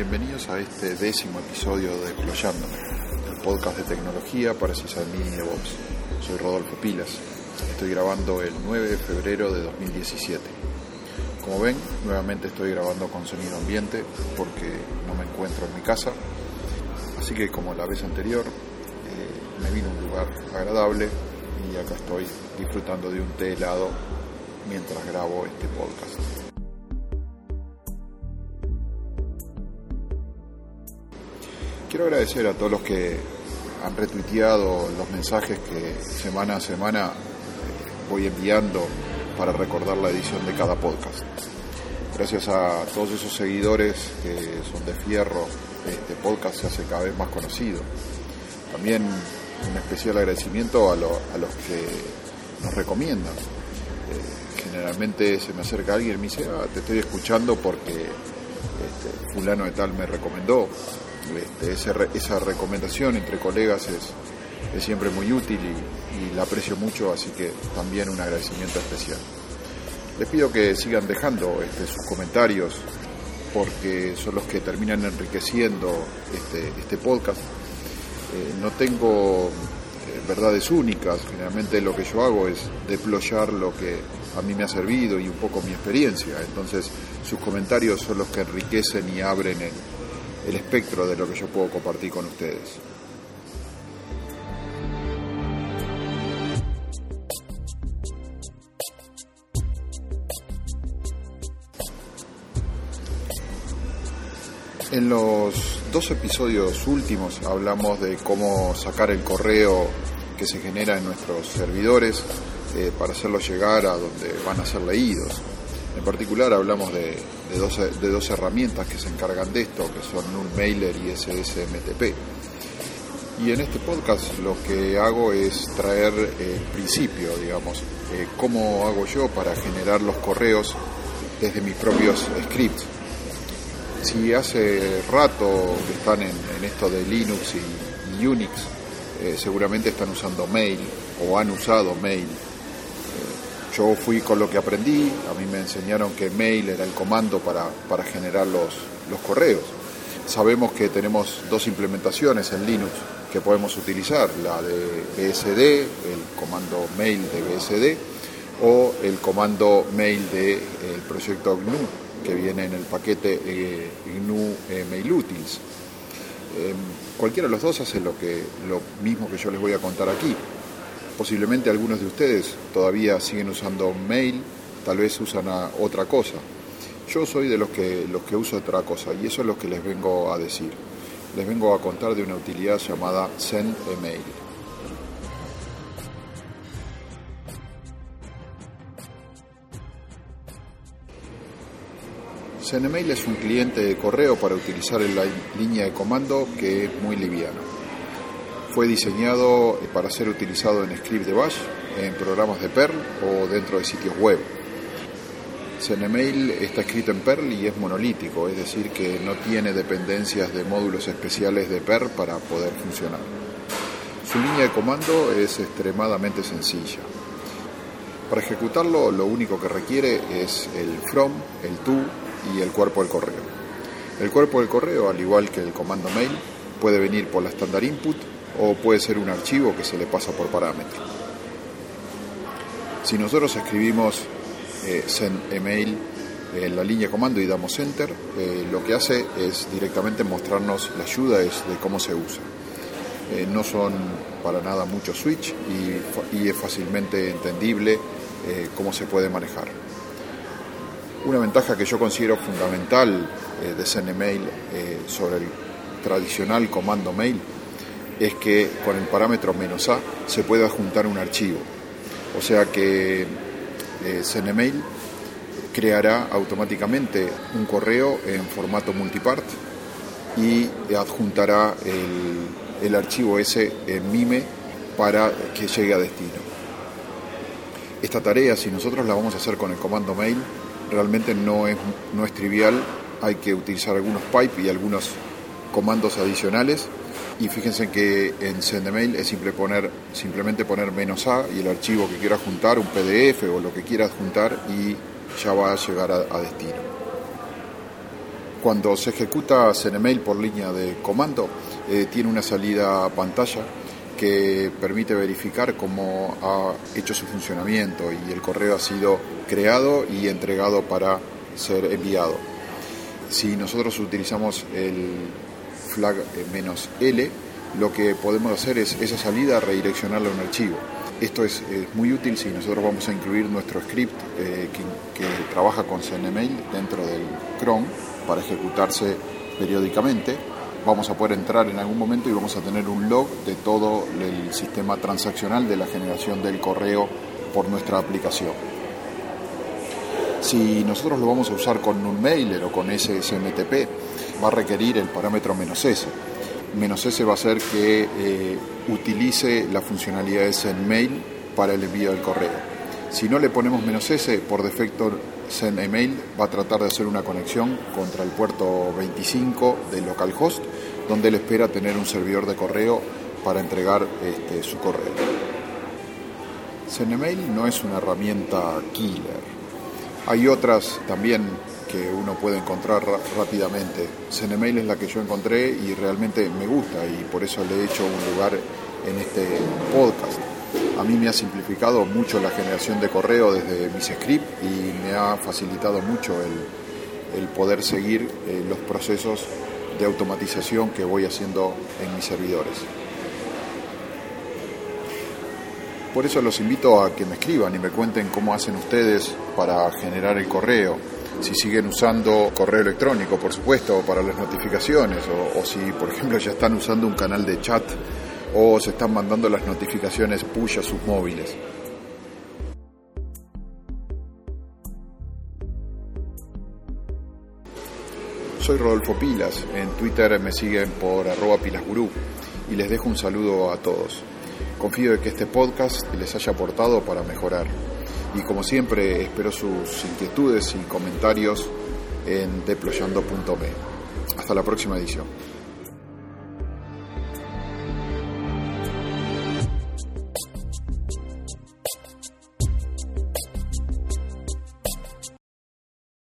Bienvenidos a este décimo episodio de Exployándome, el podcast de tecnología para Sysadmin y DevOps. Soy Rodolfo Pilas. Estoy grabando el 9 de febrero de 2017. Como ven, nuevamente estoy grabando con sonido ambiente porque no me encuentro en mi casa. Así que como la vez anterior, eh, me vino a un lugar agradable y acá estoy disfrutando de un té helado mientras grabo este podcast. Quiero agradecer a todos los que han retuiteado los mensajes que semana a semana eh, voy enviando para recordar la edición de cada podcast. Gracias a todos esos seguidores que son de fierro, este podcast se hace cada vez más conocido. También un especial agradecimiento a, los que nos recomiendan. Eh, generalmente se me acerca alguien y me dice, ah, te estoy escuchando porque este, fulano de tal me recomendó este, esa recomendación entre colegas es, siempre muy útil y, la aprecio mucho, así que también un agradecimiento especial. Les pido que sigan dejando este, sus comentarios porque son los que terminan enriqueciendo este, este podcast. Eh, no tengo eh, verdades únicas, generalmente lo que yo hago es deployar lo que a mí me ha servido y un poco mi experiencia, entonces sus comentarios son los que enriquecen y abren el, el espectro de lo que yo puedo compartir con ustedes. En los dos episodios últimos hablamos de cómo sacar el correo que se genera en nuestros servidores eh, para hacerlo llegar a donde van a ser leídos. En particular hablamos de, de, dos, herramientas que se encargan de esto, que son Nullmailer y SSMTP. Y en este podcast lo que hago es traer el principio, digamos, eh, cómo hago yo para generar los correos desde mis propios scripts. Si hace rato que están en, esto de Linux y, Unix, eh, seguramente están usando mail o han usado mail yo fui con lo que aprendí, a mí me enseñaron que mail era el comando para, generar los, los correos. Sabemos que tenemos dos implementaciones en Linux que podemos utilizar, la de BSD, el comando mail de BSD, o el comando mail del de, proyecto GNU, que viene en el paquete eh, GNU eh, Mail Utils. Em, cualquiera de los dos hace lo, que, lo mismo que yo les voy a contar aquí. Posiblemente algunos de ustedes todavía siguen usando mail, tal vez usan otra cosa. Yo soy de los que, los que uso otra cosa y eso es lo que les vengo a decir. Les vengo a contar de una utilidad llamada Send Email. SendEmail es un cliente de correo para utilizar en la línea de comando que es muy liviano. Fue diseñado para ser utilizado en script de Bash, en programas de Perl o dentro de sitios web. CNMail está escrito en Perl y es monolítico, es decir, que no tiene dependencias de módulos especiales de Perl para poder funcionar. Su línea de comando es extremadamente sencilla. Para ejecutarlo lo único que requiere es el from, el to y el cuerpo del correo. El cuerpo del correo, al igual que el comando mail, puede venir por la standard input o puede ser un archivo que se le pasa por parámetro. Si nosotros escribimos eh, send email en la línea comando y damos enter, eh, lo que hace es directamente mostrarnos la ayuda de cómo se usa. Eh, no son para nada muchos switch y, es fácilmente entendible cómo se puede manejar. Una ventaja que yo considero fundamental de send email sobre el tradicional comando mail es que con el parámetro menos "-a", se puede adjuntar un archivo. O sea que eh, CNMail creará automáticamente un correo en formato multipart y adjuntará el, archivo ese en MIME para que llegue a destino. Esta tarea, si nosotros la vamos a hacer con el comando mail, realmente no es, no es trivial, hay que utilizar algunos pipe y algunos comandos adicionales y fíjense que en SendEmail es simple poner, simplemente poner menos A y el archivo que quiera juntar, un PDF o lo que quiera juntar y ya va a llegar a, destino. Cuando se ejecuta CNMail por línea de comando, eh, tiene una salida pantalla que permite verificar cómo ha hecho su funcionamiento y el correo ha sido creado y entregado para ser enviado. Si nosotros utilizamos el flag "-l", lo que podemos hacer es esa salida redireccionarla a un archivo. Esto es, muy útil si nosotros vamos a incluir nuestro script eh, que, trabaja con CNMail dentro del Chrome para ejecutarse periódicamente. Vamos a poder entrar en algún momento y vamos a tener un log de todo el sistema transaccional de la generación del correo por nuestra aplicación. Si nosotros lo vamos a usar con un mailer o con SSMTP, va a requerir el parámetro "-s". "-s va a ser que eh, utilice la funcionalidad de SendMail para el envío del correo. Si no le ponemos "-s", por defecto SendEmail va a tratar de hacer una conexión contra el puerto 25 del localhost, donde él espera tener un servidor de correo para entregar este, su correo. SendEmail no es una herramienta killer. Hay otras también que uno puede encontrar rápidamente. CNMail es la que yo encontré y realmente me gusta y por eso le he hecho un lugar en este podcast. A mí me ha simplificado mucho la generación de correo desde mis scripts y me ha facilitado mucho el, poder seguir eh, los procesos de automatización que voy haciendo en mis servidores. Por eso los invito a que me escriban y me cuenten cómo hacen ustedes para generar el correo. Si siguen usando correo electrónico, por supuesto, para las notificaciones, o, si, por ejemplo, ya están usando un canal de chat o se están mandando las notificaciones push a sus móviles. Soy Rodolfo Pilas, en Twitter me siguen por arroba pilasgurú y les dejo un saludo a todos. Confío en que este podcast les haya aportado para mejorar. Y como siempre, espero sus inquietudes y comentarios en deployando.me. Hasta la próxima edición.